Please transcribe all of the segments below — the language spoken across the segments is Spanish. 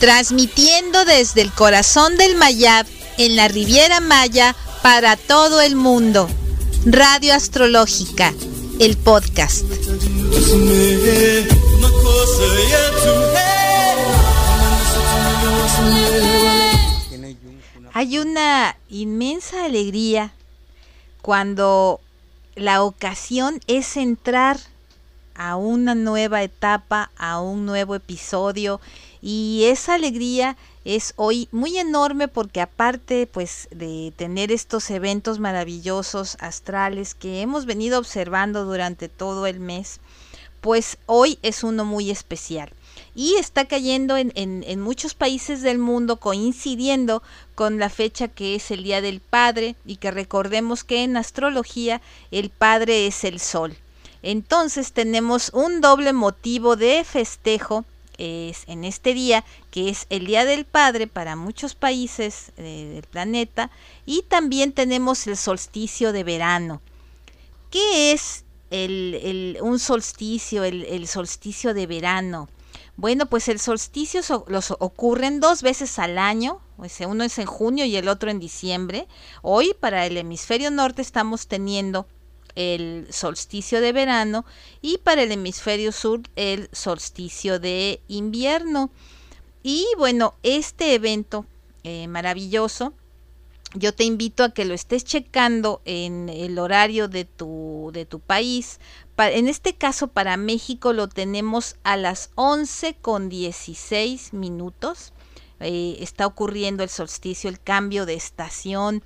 Transmitiendo desde el corazón del Mayab, en la Riviera Maya, para todo el mundo. Radio Astrológica, el podcast. Hay una inmensa alegría cuando la ocasión es entrar a una nueva etapa, a un nuevo episodio y esa alegría es hoy muy enorme porque aparte pues de tener estos eventos maravillosos astrales que hemos venido observando durante todo el mes, pues hoy es uno muy especial y está cayendo en, en, muchos países del mundo coincidiendo con la fecha que es el Día del Padre y que recordemos que en astrología el Padre es el Sol. Entonces tenemos un doble motivo de festejo es en este día, que es el Día del Padre para muchos países eh, del planeta, y también tenemos el solsticio de verano. ¿Qué es el, un solsticio, el, solsticio de verano? Bueno, pues el solsticio los ocurren dos veces al año, uno es en junio y el otro en diciembre. Hoy para el hemisferio norte estamos teniendo el solsticio de verano y para el hemisferio sur el solsticio de invierno. Y bueno, este evento eh, maravilloso, yo te invito a que lo estés checando en el horario de tu, de tu país. en este caso para México lo tenemos a las 11 con 16 minutos. Eh, está ocurriendo el solsticio, el cambio de estación.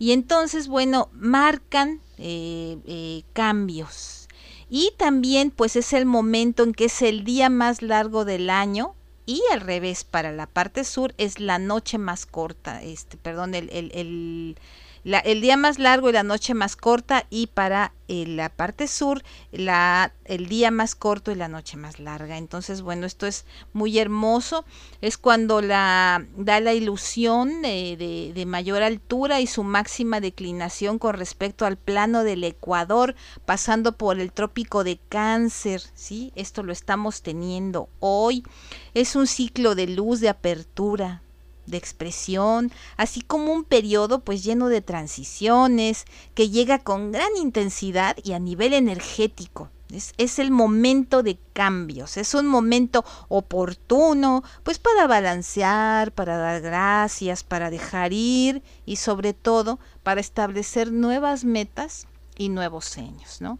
Y entonces, bueno, marcan eh, eh, cambios. Y también pues es el momento en que es el día más largo del año y al revés, para la parte sur es la noche más corta, este, perdón, el, el, el el día más largo y la noche más corta y para eh, la parte sur la, el día más corto y la noche más larga. Entonces, bueno, esto es muy hermoso. Es cuando la, da la ilusión de, de mayor altura y su máxima declinación con respecto al plano del Ecuador, pasando por el trópico de cáncer. ¿sí? Esto lo estamos teniendo hoy. Es un ciclo de luz, de apertura, de expresión, así como un periodo pues lleno de transiciones, que llega con gran intensidad y a nivel energético. Es, es, el momento de cambios, es un momento oportuno, pues para balancear, para dar gracias, para dejar ir y sobre todo para establecer nuevas metas y nuevos sueños, ¿no?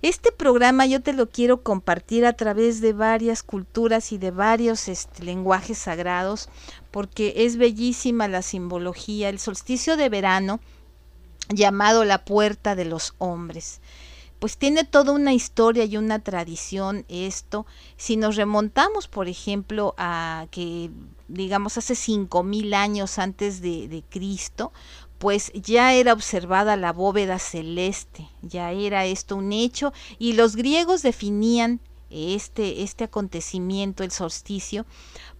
Este programa yo te lo quiero compartir a través de varias culturas y de varios este, lenguajes sagrados, porque es bellísima la simbología. El solsticio de verano, llamado la puerta de los hombres, pues tiene toda una historia y una tradición esto. Si nos remontamos, por ejemplo, a que digamos hace cinco mil años antes de, de Cristo, pues ya era observada la bóveda celeste, ya era esto un hecho y los griegos definían este, este acontecimiento, el solsticio,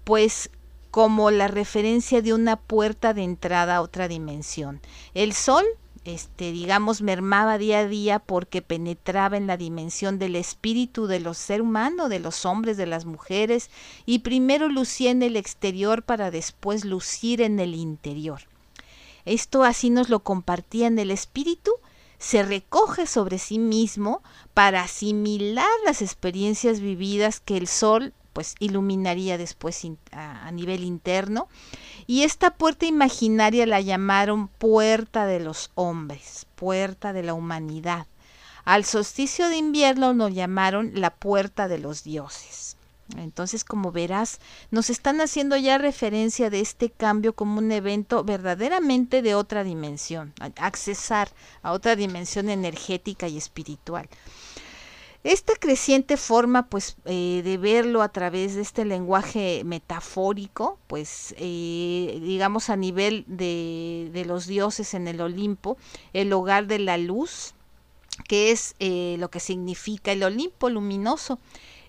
pues como la referencia de una puerta de entrada a otra dimensión. El sol, este, digamos, mermaba día a día porque penetraba en la dimensión del espíritu de los ser humano, de los hombres, de las mujeres, y primero lucía en el exterior para después lucir en el interior. Esto así nos lo compartía en el espíritu, se recoge sobre sí mismo para asimilar las experiencias vividas que el sol pues iluminaría después a, nivel interno y esta puerta imaginaria la llamaron puerta de los hombres, puerta de la humanidad. Al solsticio de invierno lo llamaron la puerta de los dioses. Entonces, como verás, nos están haciendo ya referencia de este cambio como un evento verdaderamente de otra dimensión, accesar a otra dimensión energética y espiritual. Esta creciente forma, pues, eh, de verlo a través de este lenguaje metafórico, pues, eh, digamos a nivel de, de, los dioses en el Olimpo, el hogar de la luz, que es eh, lo que significa el Olimpo luminoso,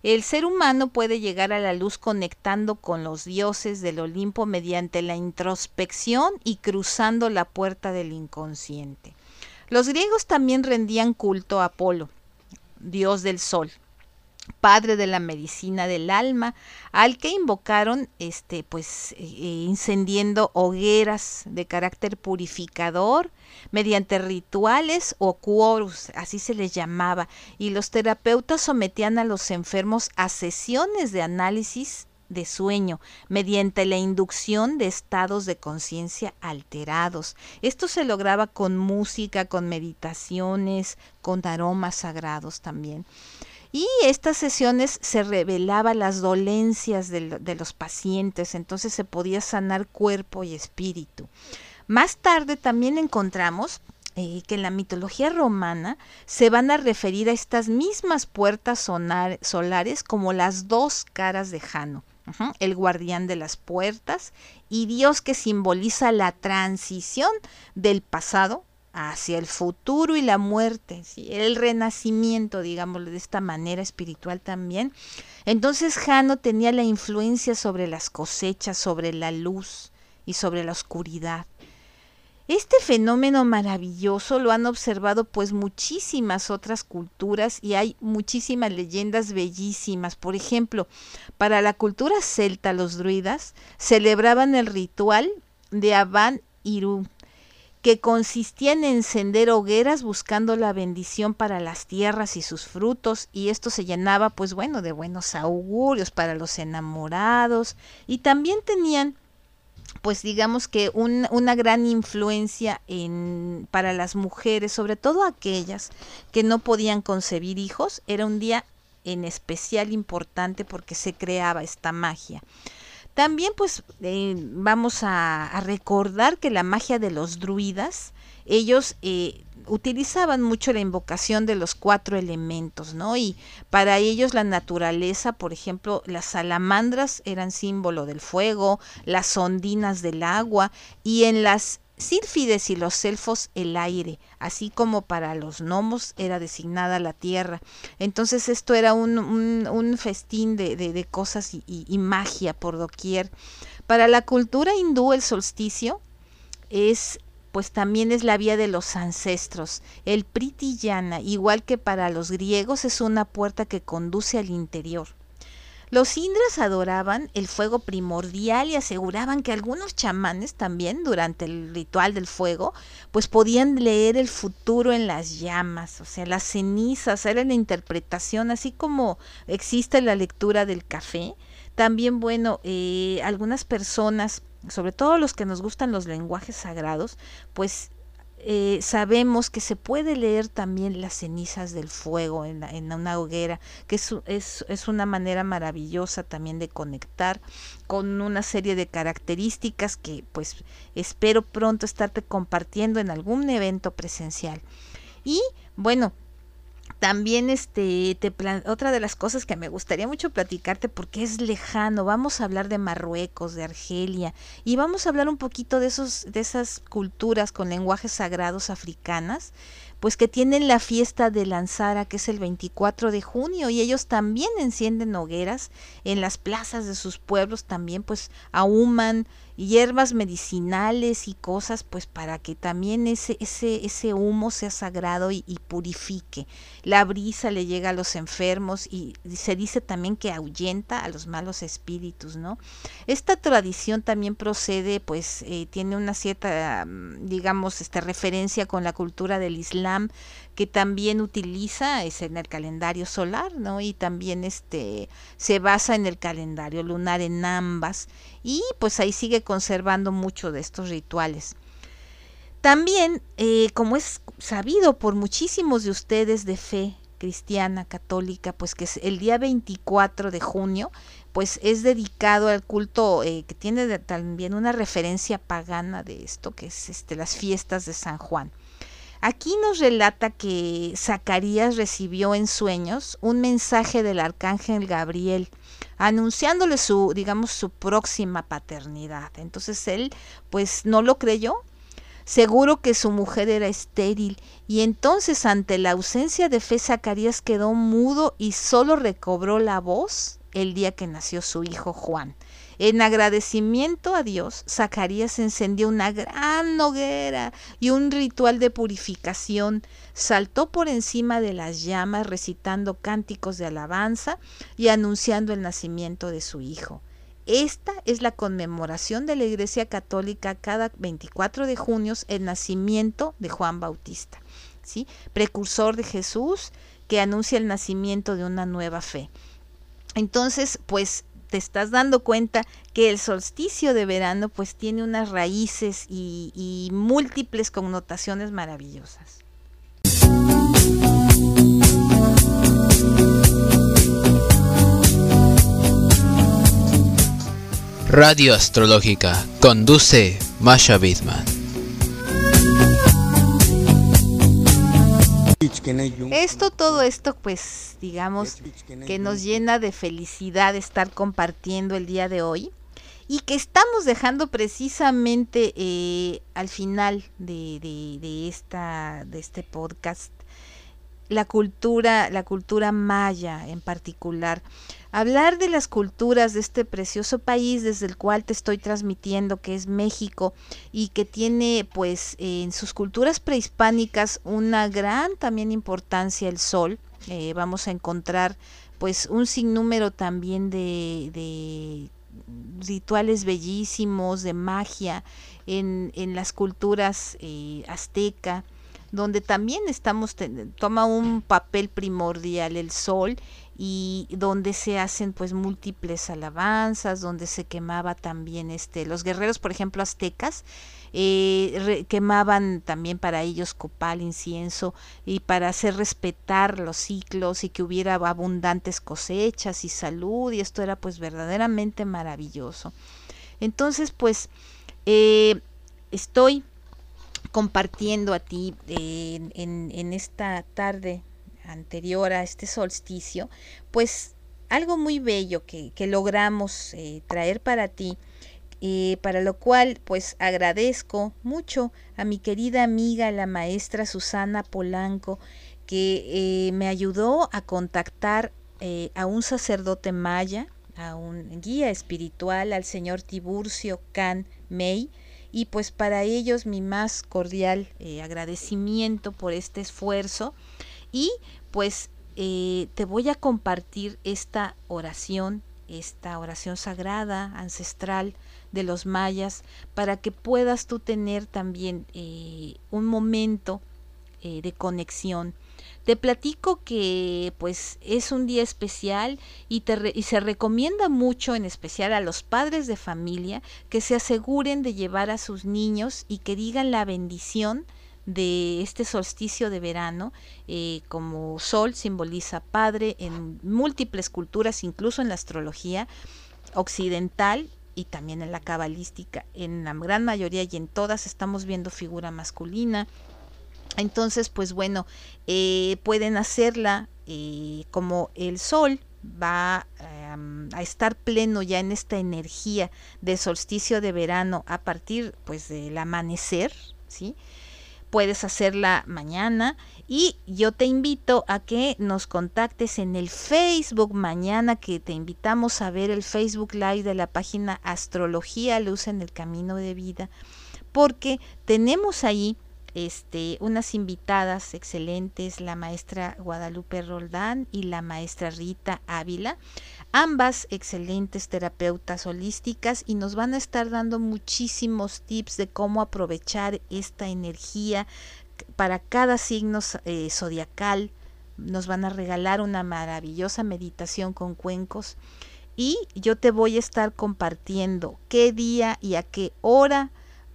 el ser humano puede llegar a la luz conectando con los dioses del Olimpo mediante la introspección y cruzando la puerta del inconsciente. Los griegos también rendían culto a Apolo, dios del sol. Padre de la medicina del alma, al que invocaron, este, pues, eh, incendiendo hogueras de carácter purificador mediante rituales o quorus, así se les llamaba, y los terapeutas sometían a los enfermos a sesiones de análisis de sueño mediante la inducción de estados de conciencia alterados. Esto se lograba con música, con meditaciones, con aromas sagrados también. Y estas sesiones se revelaban las dolencias de, los pacientes, entonces se podía sanar cuerpo y espíritu. Más tarde también encontramos eh, que en la mitología romana se van a referir a estas mismas puertas solares como las dos caras de Jano, el guardián de las puertas y Dios que simboliza la transición del pasado hacia el futuro y la muerte, el renacimiento, digámoslo de esta manera espiritual también. Entonces Jano tenía la influencia sobre las cosechas, sobre la luz y sobre la oscuridad. Este fenómeno maravilloso lo han observado pues muchísimas otras culturas y hay muchísimas leyendas bellísimas. Por ejemplo, para la cultura celta los druidas celebraban el ritual de Aban Iru, que consistía en encender hogueras buscando la bendición para las tierras y sus frutos, y esto se llenaba, pues bueno, de buenos augurios para los enamorados, y también tenían pues digamos que una gran influencia en, para las mujeres, sobre todo aquellas que no podían concebir hijos, era un día en especial importante porque se creaba esta magia. También pues eh, vamos a, recordar que la magia de los druidas, ellos eh, utilizaban mucho la invocación de los cuatro elementos, ¿no? Y para ellos la naturaleza, por ejemplo, las salamandras eran símbolo del fuego, las ondinas del agua, y en las Sírfides y los elfos el aire, así como para los gnomos era designada la tierra. Entonces esto era un, un, festín de, de, cosas y, y, magia por doquier. Para la cultura hindú el solsticio es pues también es la vía de los ancestros. El pritiyana, igual que para los griegos, es una puerta que conduce al interior. Los indras adoraban el fuego primordial y aseguraban que algunos chamanes también durante el ritual del fuego pues podían leer el futuro en las llamas, o sea, las cenizas, era la interpretación, así como existe la lectura del café. También, bueno, eh, algunas personas, sobre todo los que nos gustan los lenguajes sagrados, pues eh, sabemos que se puede leer también las cenizas del fuego en, una hoguera, que es, es, una manera maravillosa también de conectar con una serie de características que pues espero pronto estarte compartiendo en algún evento presencial. Y bueno, también este te otra de las cosas que me gustaría mucho platicarte porque es lejano, vamos a hablar de Marruecos, de Argelia y vamos a hablar un poquito de esos de esas culturas con lenguajes sagrados africanas pues que tienen la fiesta de Lanzara, que es el 24 de junio, y ellos también encienden hogueras en las plazas de sus pueblos, también pues ahuman hierbas medicinales y cosas, pues para que también ese, ese, ese humo sea sagrado y, purifique. La brisa le llega a los enfermos y se dice también que ahuyenta a los malos espíritus, ¿no? Esta tradición también procede, pues eh, tiene una cierta, mm, digamos, este, referencia con la cultura del Islam, que también utiliza es en el calendario solar, ¿no? Y también este se basa en el calendario lunar en ambas y pues ahí sigue conservando mucho de estos rituales. También, eh, como es sabido por muchísimos de ustedes de fe cristiana, católica, pues que el día 24 de junio, pues es dedicado al culto eh, que tiene también una referencia pagana de esto, que es este, las fiestas de San Juan. Aquí nos relata que Zacarías recibió en sueños un mensaje del arcángel Gabriel anunciándole su, digamos, su próxima paternidad. Entonces él, pues, no lo creyó. Seguro que su mujer era estéril y entonces ante la ausencia de fe Zacarías quedó mudo y solo recobró la voz el día que nació su hijo Juan. En agradecimiento a Dios, Zacarías encendió una gran hoguera y un ritual de purificación. Saltó por encima de las llamas recitando cánticos de alabanza y anunciando el nacimiento de su hijo. Esta es la conmemoración de la Iglesia Católica cada 24 de junio, el nacimiento de Juan Bautista, ¿sí? precursor de Jesús que anuncia el nacimiento de una nueva fe. Entonces, pues te estás dando cuenta que el solsticio de verano pues tiene unas raíces y, múltiples connotaciones maravillosas. Radio Astrológica conduce Masha Bidman. Esto, todo esto, pues digamos que nos llena de felicidad estar compartiendo el día de hoy y que estamos dejando precisamente eh, al final de, de, esta, de este podcast la cultura, la cultura maya en particular. Hablar de las culturas de este precioso país desde el cual te estoy transmitiendo, que es México, y que tiene pues en sus culturas prehispánicas una gran también importancia el sol. Eh, vamos a encontrar pues un sinnúmero también de, de rituales bellísimos, de magia en, en las culturas eh, azteca, donde también estamos, toma un papel primordial el sol y donde se hacen pues múltiples alabanzas, donde se quemaba también este, los guerreros, por ejemplo, aztecas, eh, quemaban también para ellos copal, incienso, y para hacer respetar los ciclos y que hubiera abundantes cosechas y salud, y esto era pues verdaderamente maravilloso. Entonces, pues, eh, estoy compartiendo a ti eh, en, en esta tarde anterior a este solsticio, pues algo muy bello que, logramos eh, traer para ti, eh, para lo cual pues agradezco mucho a mi querida amiga la maestra Susana Polanco, que eh, me ayudó a contactar a un sacerdote maya, a un guía espiritual, al señor Tiburcio Can May, y pues para ellos mi más cordial agradecimiento por este esfuerzo y pues eh, te voy a compartir esta oración, esta oración sagrada, ancestral de los mayas, para que puedas tú tener también eh, un momento eh, de conexión. Te platico que pues es un día especial y, te y se recomienda mucho, en especial a los padres de familia, que se aseguren de llevar a sus niños y que digan la bendición de este solsticio de verano, eh, como sol simboliza padre en múltiples culturas, incluso en la astrología occidental y también en la cabalística. En la gran mayoría y en todas estamos viendo figura masculina. Entonces, pues bueno, eh, pueden hacerla eh, como el sol va a estar pleno ya en esta energía de solsticio de verano a partir pues del amanecer, ¿sí? Puedes hacerla mañana. Y yo te invito a que nos contactes en el Facebook mañana que te invitamos a ver el Facebook Live de la página Astrología Luz en el Camino de Vida porque tenemos ahí este, unas invitadas excelentes, la maestra Guadalupe Roldán y la maestra Rita Ávila, ambas excelentes terapeutas holísticas y nos van a estar dando muchísimos tips de cómo aprovechar esta energía para cada signo eh, zodiacal. Nos van a regalar una maravillosa meditación con cuencos y yo te voy a estar compartiendo qué día y a qué hora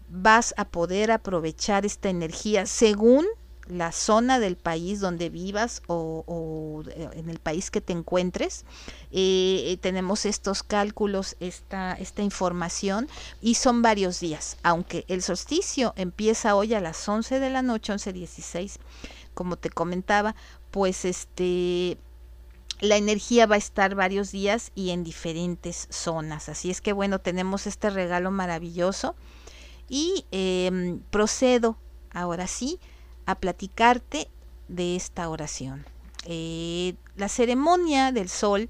vas a poder aprovechar esta energía según la zona del país donde vivas o, eh, en el país que te encuentres. Eh, eh, tenemos estos cálculos, esta, esta información y son varios días, aunque el solsticio empieza hoy a las 11 de la noche, 11.16, como te comentaba, pues este la energía va a estar varios días y en diferentes zonas. Así es que bueno, tenemos este regalo maravilloso y em, procedo ahora sí a platicarte de esta oración. Eh, la ceremonia del sol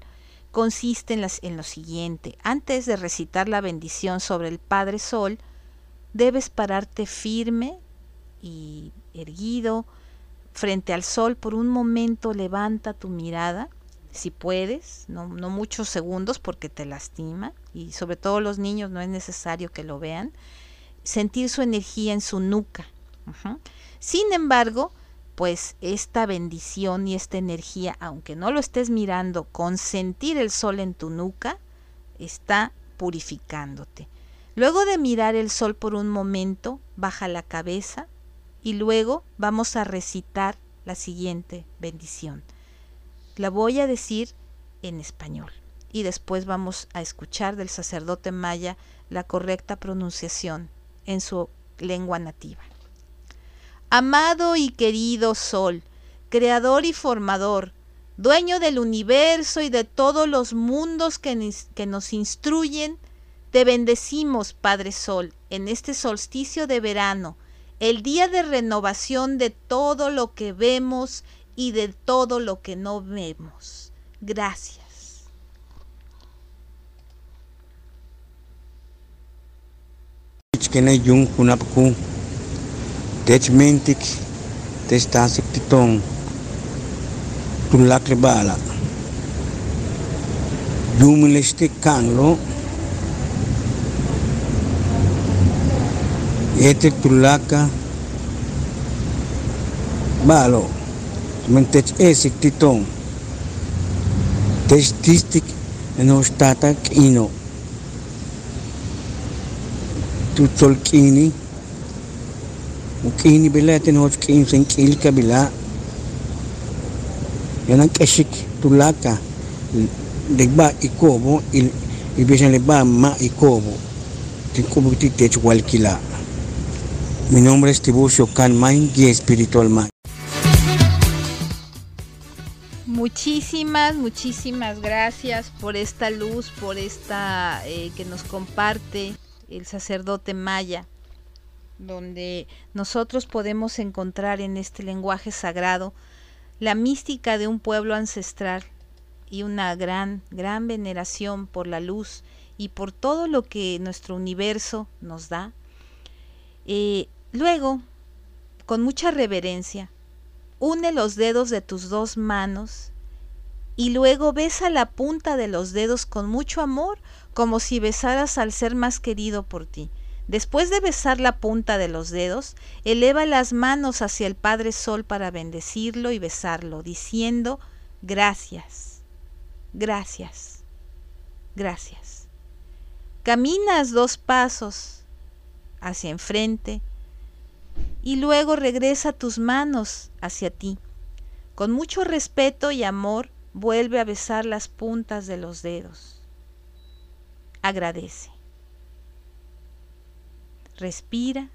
consiste en, lo siguiente. Antes de recitar la bendición sobre el Padre Sol, debes pararte firme y erguido frente al sol por un momento levanta tu mirada si puedes no, no, muchos segundos porque te lastima y sobre todo los niños no es necesario que lo vean sentir su energía en su nuca. Sin embargo pues esta bendición y esta energía aunque no lo estés mirando con sentir el sol en tu nuca está purificándote Luego de mirar el sol por un momento, baja la cabeza y luego vamos a recitar la siguiente bendición. La voy a decir en español y después vamos a escuchar del sacerdote maya la correcta pronunciación en su lengua nativa. Amado y querido sol, creador y formador, dueño del universo y de todos los mundos que, que nos instruyen, te bendecimos, Padre Sol, en este solsticio de verano, el día de renovación de todo lo que vemos y de todo lo que no vemos. Gracias. Dechmentik, Testasik Titong, Tulak Libala, canlo, Kanlo, Yetik Tulaka, Balo, Mentech Esik Titong, Testistik Nostatak Ino, Tutsolkini, kino tu tolkini ukini bila. Kabila yanan keshik tulaka. Degba ikobo il ibisan leba ma ikobo. Tikubo titech walkila Mi nombre es Tiburcio Canmain, guía espiritual May. Muchísimas, muchísimas gracias por esta luz, por esta eh, que nos comparte el sacerdote Maya, donde nosotros podemos encontrar en este lenguaje sagrado la mística de un pueblo ancestral y una gran, gran veneración por la luz y por todo lo que nuestro universo nos da. Eh, Luego, con mucha reverencia, une los dedos de tus dos manos y luego besa la punta de los dedos con mucho amor, como si besaras al ser más querido por ti. Después de besar la punta de los dedos, eleva las manos hacia el Padre Sol para bendecirlo y besarlo, diciendo, gracias, gracias, gracias. Caminas dos pasos hacia enfrente, y luego regresa tus manos hacia ti. Con mucho respeto y amor vuelve a besar las puntas de los dedos. Agradece. Respira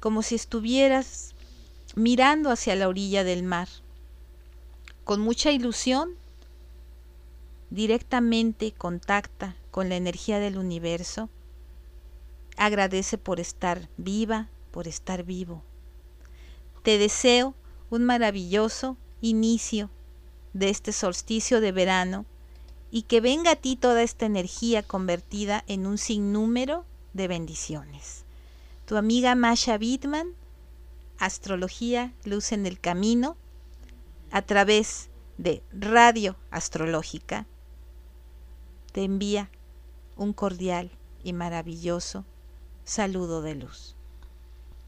como si estuvieras mirando hacia la orilla del mar. Con mucha ilusión, directamente contacta con la energía del universo. Agradece por estar viva, por estar vivo. Te deseo un maravilloso inicio de este solsticio de verano y que venga a ti toda esta energía convertida en un sinnúmero de bendiciones. Tu amiga Masha Bitman, Astrología Luz en el Camino, a través de Radio Astrológica, te envía un cordial y maravilloso saludo de luz.